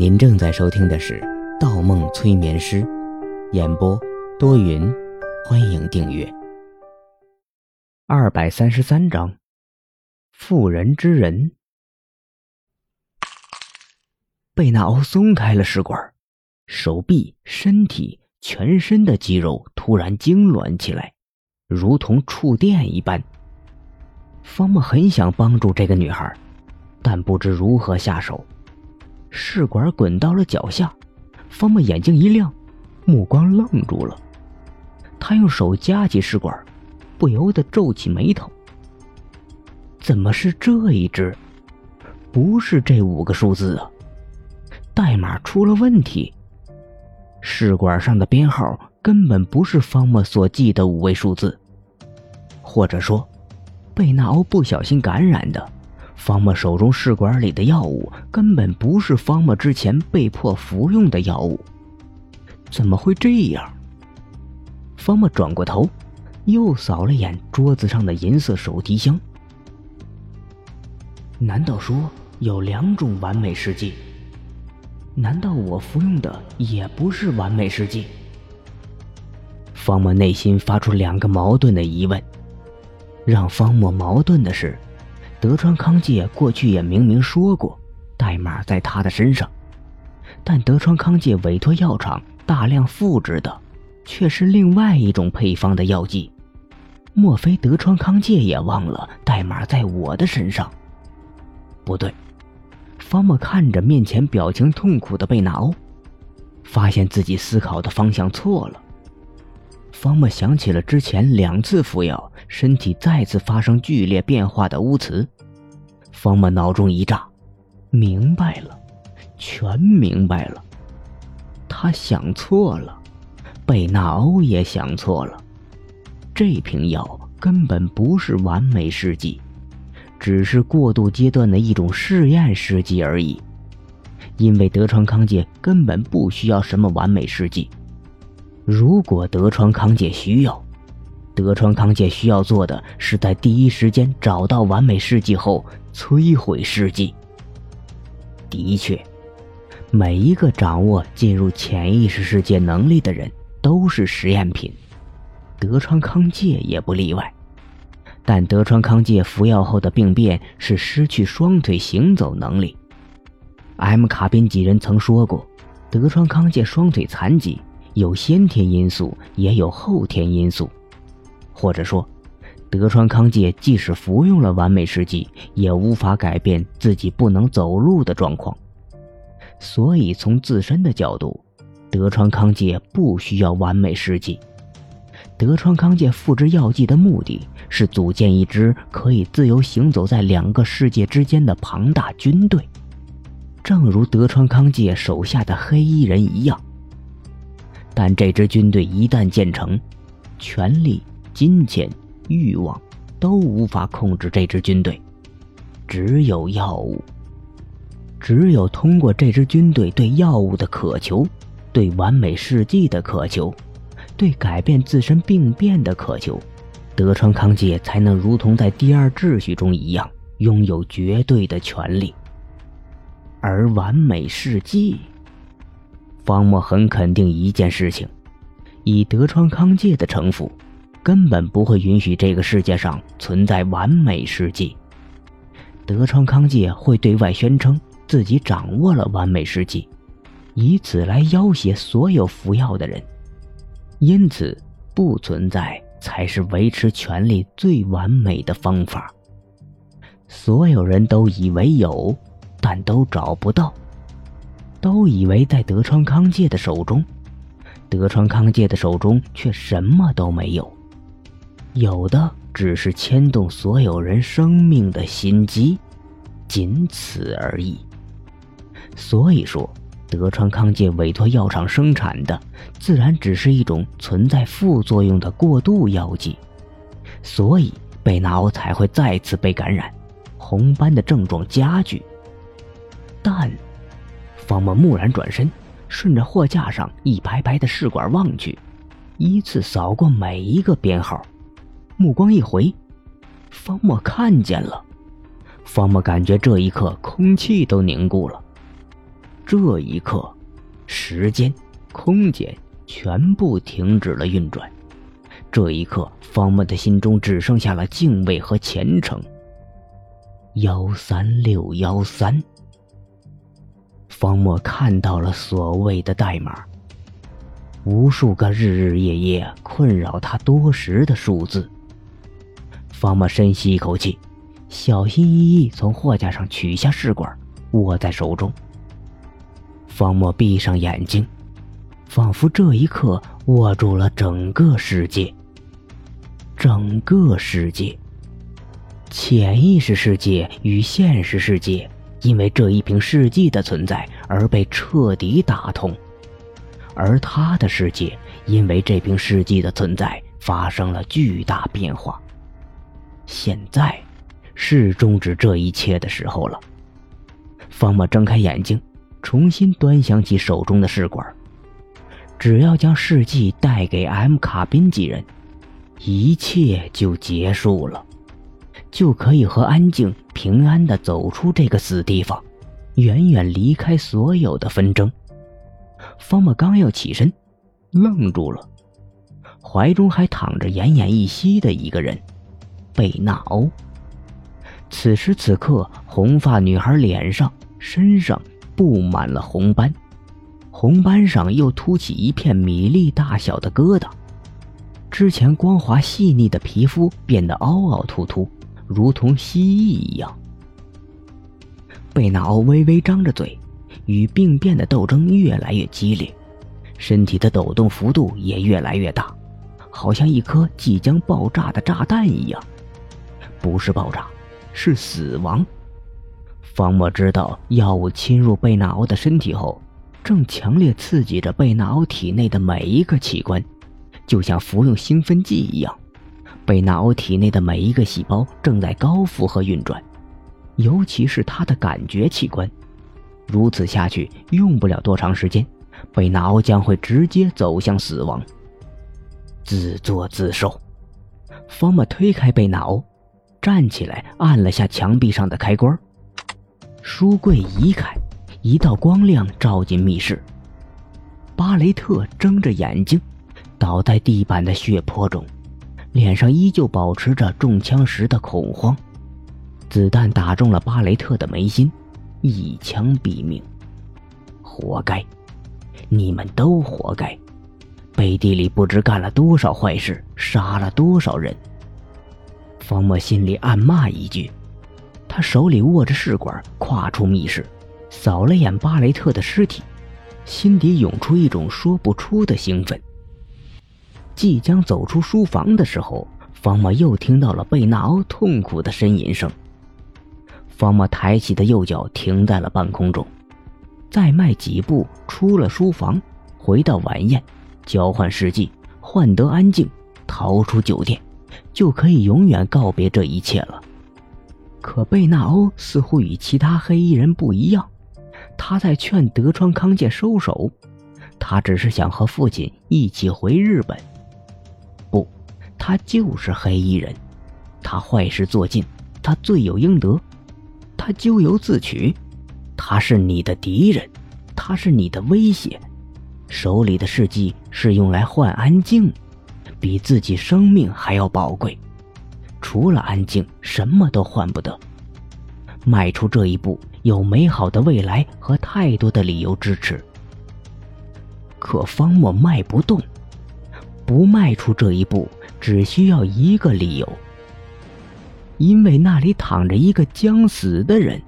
您正在收听的是《盗梦催眠师》，演播多云，欢迎订阅。二百三十三章，妇人之仁。贝纳欧松开了试管，手臂、身体、全身的肌肉突然痉挛起来，如同触电一般。方木很想帮助这个女孩，但不知如何下手。试管滚到了脚下，方木眼睛一亮，目光愣住了。他用手夹起试管，不由得皱起眉头。怎么是这一只？不是这五个数字啊！代码出了问题。试管上的编号根本不是方墨所记的五位数字，或者说，贝纳欧不小心感染的。方墨手中试管里的药物根本不是方墨之前被迫服用的药物，怎么会这样？方墨转过头，又扫了眼桌子上的银色手提箱。难道说有两种完美试剂？难道我服用的也不是完美试剂？方墨内心发出两个矛盾的疑问。让方墨矛盾的是。德川康介过去也明明说过，代码在他的身上，但德川康介委托药厂大量复制的，却是另外一种配方的药剂。莫非德川康介也忘了代码在我的身上？不对，方莫看着面前表情痛苦的贝纳欧，发现自己思考的方向错了。方莫想起了之前两次服药，身体再次发生剧烈变化的乌兹。方莫脑中一炸，明白了，全明白了。他想错了，贝纳欧也想错了。这瓶药根本不是完美试剂，只是过渡阶段的一种试验试剂而已。因为德川康介根本不需要什么完美试剂。如果德川康介需要，德川康介需要做的是在第一时间找到完美试剂后摧毁试剂。的确，每一个掌握进入潜意识世界能力的人都是实验品，德川康介也不例外。但德川康介服药后的病变是失去双腿行走能力。M 卡宾几人曾说过，德川康介双腿残疾。有先天因素，也有后天因素，或者说，德川康介即使服用了完美试剂，也无法改变自己不能走路的状况。所以，从自身的角度，德川康介不需要完美试剂。德川康介复制药剂的目的是组建一支可以自由行走在两个世界之间的庞大军队，正如德川康介手下的黑衣人一样。但这支军队一旦建成，权力、金钱、欲望都无法控制这支军队，只有药物。只有通过这支军队对药物的渴求，对完美事迹的渴求，对改变自身病变的渴求，德川康介才能如同在第二秩序中一样，拥有绝对的权利。而完美事迹。方墨很肯定一件事情：以德川康介的城府，根本不会允许这个世界上存在完美世界。德川康介会对外宣称自己掌握了完美世界，以此来要挟所有服药的人。因此，不存在才是维持权力最完美的方法。所有人都以为有，但都找不到。都以为在德川康介的手中，德川康介的手中却什么都没有，有的只是牵动所有人生命的心机，仅此而已。所以说，德川康介委托药厂生产的，自然只是一种存在副作用的过渡药剂，所以贝纳欧才会再次被感染，红斑的症状加剧。方墨蓦然转身，顺着货架上一排排的试管望去，依次扫过每一个编号，目光一回，方墨看见了。方墨感觉这一刻空气都凝固了，这一刻，时间、空间全部停止了运转。这一刻，方墨的心中只剩下了敬畏和虔诚。幺三六幺三，方墨看到了所谓的代码，无数个日日夜夜困扰他多时的数字。方墨深吸一口气，小心翼翼从货架上取下试管，握在手中。方墨闭上眼睛，仿佛这一刻握住了整个世界。整个世界。潜意识世界与现实世界因为这一瓶试剂的存在而被彻底打通，而他的世界因为这瓶试剂的存在发生了巨大变化。现在，是终止这一切的时候了。方墨睁开眼睛，重新端详起手中的试管。只要将试剂带给 M 卡宾几人，一切就结束了。就可以和安静平安的走出这个死地方，远远离开所有的纷争。方墨刚要起身，愣住了，怀中还躺着奄奄一息的一个人——贝纳欧。此时此刻，红发女孩脸上、身上布满了红斑，红斑上又凸起一片米粒大小的疙瘩，之前光滑细腻的皮肤变得凹凹凸凸。如同蜥蜴一样，贝纳欧微微张着嘴，与病变的斗争越来越激烈，身体的抖动幅度也越来越大，好像一颗即将爆炸的炸弹一样。不是爆炸，是死亡。方墨知道，药物侵入贝纳欧的身体后，正强烈刺激着贝纳欧体内的每一个器官，就像服用兴奋剂一样。贝纳欧体内的每一个细胞正在高负荷运转，尤其是他的感觉器官。如此下去，用不了多长时间，贝纳欧将会直接走向死亡。自作自受。方墨推开贝纳欧，站起来，按了下墙壁上的开关。书柜移开，一道光亮照进密室。巴雷特睁着眼睛，倒在地板的血泊中。脸上依旧保持着中枪时的恐慌，子弹打中了巴雷特的眉心，一枪毙命。活该，你们都活该！背地里不知干了多少坏事，杀了多少人。方墨心里暗骂一句，他手里握着试管，跨出密室，扫了眼巴雷特的尸体，心底涌出一种说不出的兴奋。即将走出书房的时候，方墨又听到了贝纳欧痛苦的呻吟声。方墨抬起的右脚停在了半空中，再迈几步出了书房，回到晚宴，交换试剂，换得安静，逃出酒店，就可以永远告别这一切了。可贝纳欧似乎与其他黑衣人不一样，他在劝德川康介收手，他只是想和父亲一起回日本。他就是黑衣人，他坏事做尽，他罪有应得，他咎由自取，他是你的敌人，他是你的威胁，手里的事迹是用来换安静，比自己生命还要宝贵，除了安静，什么都换不得。迈出这一步，有美好的未来和太多的理由支持，可方墨迈不动，不迈出这一步。只需要一个理由，因为那里躺着一个将死的人，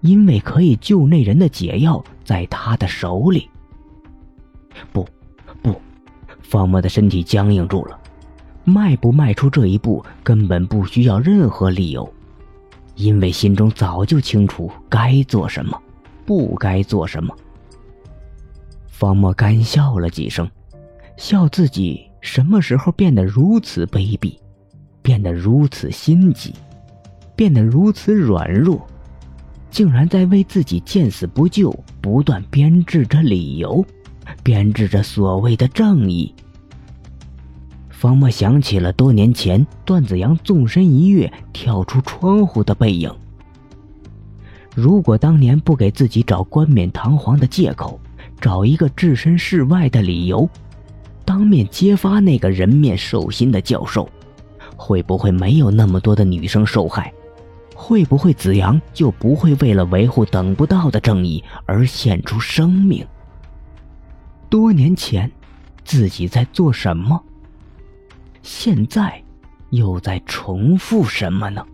因为可以救那人的解药在他的手里。不，不，方墨的身体僵硬住了，迈不迈出这一步根本不需要任何理由，因为心中早就清楚该做什么，不该做什么。方墨干笑了几声，笑自己。什么时候变得如此卑鄙，变得如此心急，变得如此软弱，竟然在为自己见死不救不断编织着理由，编织着所谓的正义。方墨想起了多年前段子阳纵身一跃跳出窗户的背影。如果当年不给自己找冠冕堂皇的借口，找一个置身事外的理由，当面揭发那个人面兽心的教授，会不会没有那么多的女生受害？会不会子阳就不会为了维护等不到的正义而献出生命？多年前，自己在做什么？现在，又在重复什么呢？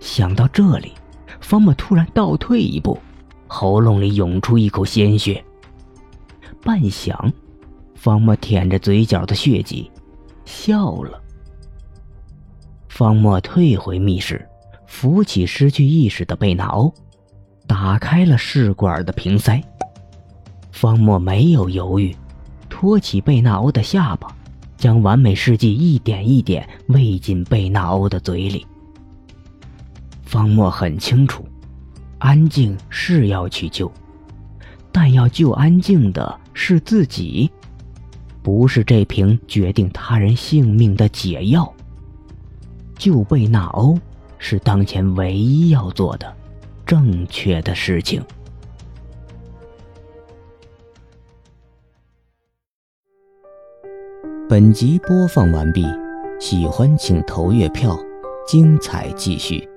想到这里，方木突然倒退一步，喉咙里涌出一口鲜血。半晌，方默舔着嘴角的血迹，笑了。方默退回密室。扶起失去意识的贝纳欧，打开了试管的瓶塞。方墨没有犹豫，托起贝纳欧的下巴，将完美试剂一点一点喂进贝纳欧的嘴里。方墨很清楚，安静是要去救，但要救安静的是自己，不是这瓶决定他人性命的解药。救贝纳欧。是当前唯一要做的正确的事情。本集播放完毕，喜欢请投月票，精彩继续。